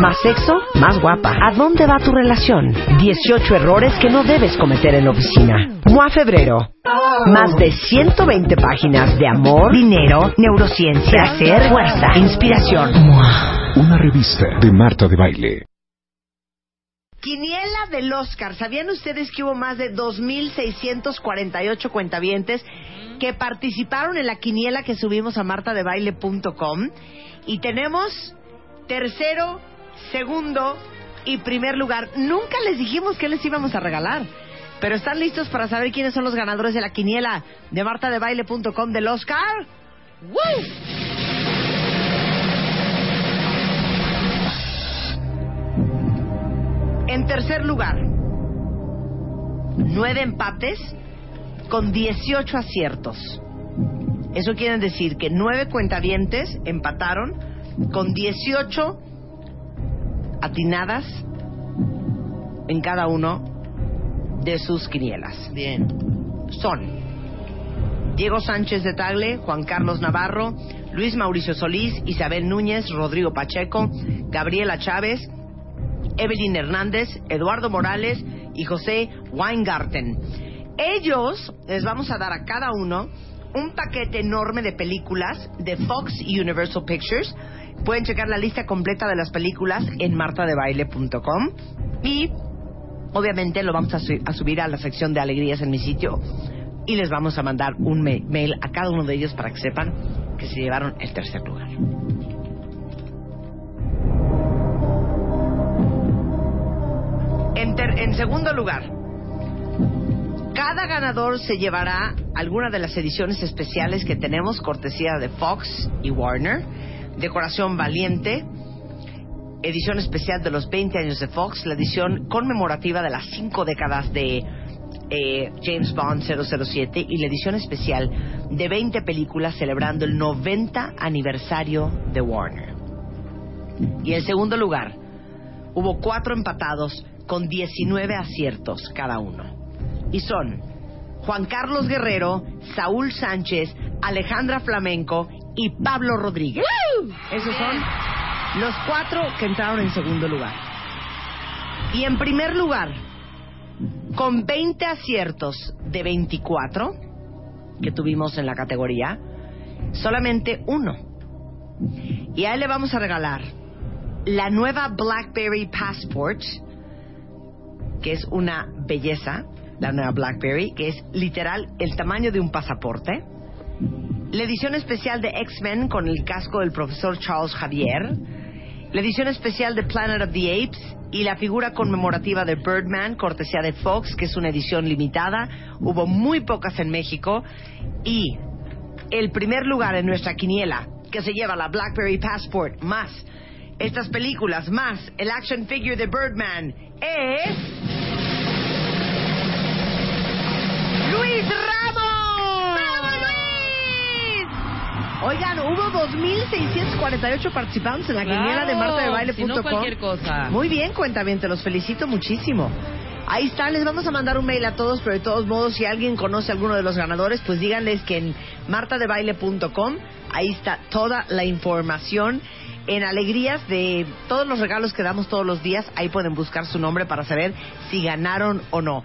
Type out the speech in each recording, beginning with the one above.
Más sexo, más guapa. ¿A dónde va tu relación? 18 errores que no debes cometer en la oficina. MOA Febrero. Más de 120 páginas de amor, dinero, neurociencia, placer, fuerza, inspiración. MOA. Una revista de Marta de Baile. Quiniela del Oscar. ¿Sabían ustedes que hubo más de 2.648 cuentavientes que participaron en la quiniela que subimos a martadebaile.com? Y tenemos tercero, segundo y primer lugar. Nunca les dijimos qué les íbamos a regalar. Pero ¿están listos para saber quiénes son los ganadores de la quiniela de martadebaile.com del Oscar? ¡Woo! En tercer lugar, nueve empates con 18 aciertos. Eso quiere decir que nueve cuentavientes empataron con 18 atinadas en cada uno de sus quinielas. Bien. Son Diego Sánchez de Tagle, Juan Carlos Navarro, Luis Mauricio Solís, Isabel Núñez, Rodrigo Pacheco, Gabriela Chávez, Evelyn Hernández, Eduardo Morales y José Weingarten. Ellos les vamos a dar a cada uno un paquete enorme de películas de Fox y Universal Pictures. Pueden checar la lista completa de las películas en martadebaile.com y obviamente lo vamos a, su- a subir a la sección de alegrías en mi sitio y les vamos a mandar un ma- mail a cada uno de ellos para que sepan que se llevaron el tercer lugar. En, en segundo lugar, cada ganador se llevará alguna de las ediciones especiales que tenemos, cortesía de Fox y Warner. Decoración Valiente, edición especial de los 20 años de Fox, la edición conmemorativa de las cinco décadas de eh, James Bond 007 y la edición especial de 20 películas celebrando el 90 aniversario de Warner. Y en segundo lugar, hubo cuatro empatados con 19 aciertos cada uno. Y son Juan Carlos Guerrero, Saúl Sánchez, Alejandra Flamenco y Pablo Rodríguez. Esos son los cuatro que entraron en segundo lugar. Y en primer lugar, con 20 aciertos de 24 que tuvimos en la categoría, solamente uno. Y a él le vamos a regalar la nueva BlackBerry Passport, que es una belleza, la nueva BlackBerry, que es literal el tamaño de un pasaporte. La edición especial de X-Men con el casco del profesor Charles Javier. La edición especial de Planet of the Apes y la figura conmemorativa de Birdman, cortesía de Fox, que es una edición limitada. Hubo muy pocas en México. Y el primer lugar en nuestra quiniela, que se lleva la BlackBerry Passport, más estas películas, más el action figure de Birdman, es... ¡Luis Ramos! ¡Bravo, Luis! Oigan, hubo 2.648 participantes en la Claro, quiniela de martadebaile.com. si no cualquier cosa. Muy bien, cuentamente, los felicito muchísimo. Ahí está, les vamos a mandar un mail a todos, pero de todos modos, si alguien conoce a alguno de los ganadores, pues díganles que en martadebaile.com, ahí está toda la información. En alegrías de todos los regalos que damos todos los días, ahí pueden buscar su nombre para saber si ganaron o no.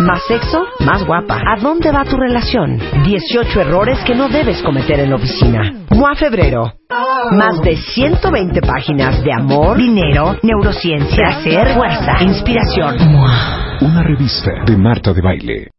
Más sexo, más guapa. ¿A dónde va tu relación? 18 errores que no debes cometer en la oficina. MOA Febrero. Más de 120 páginas de amor, dinero, neurociencia, placer, fuerza, inspiración. Una revista de Marta de Baile.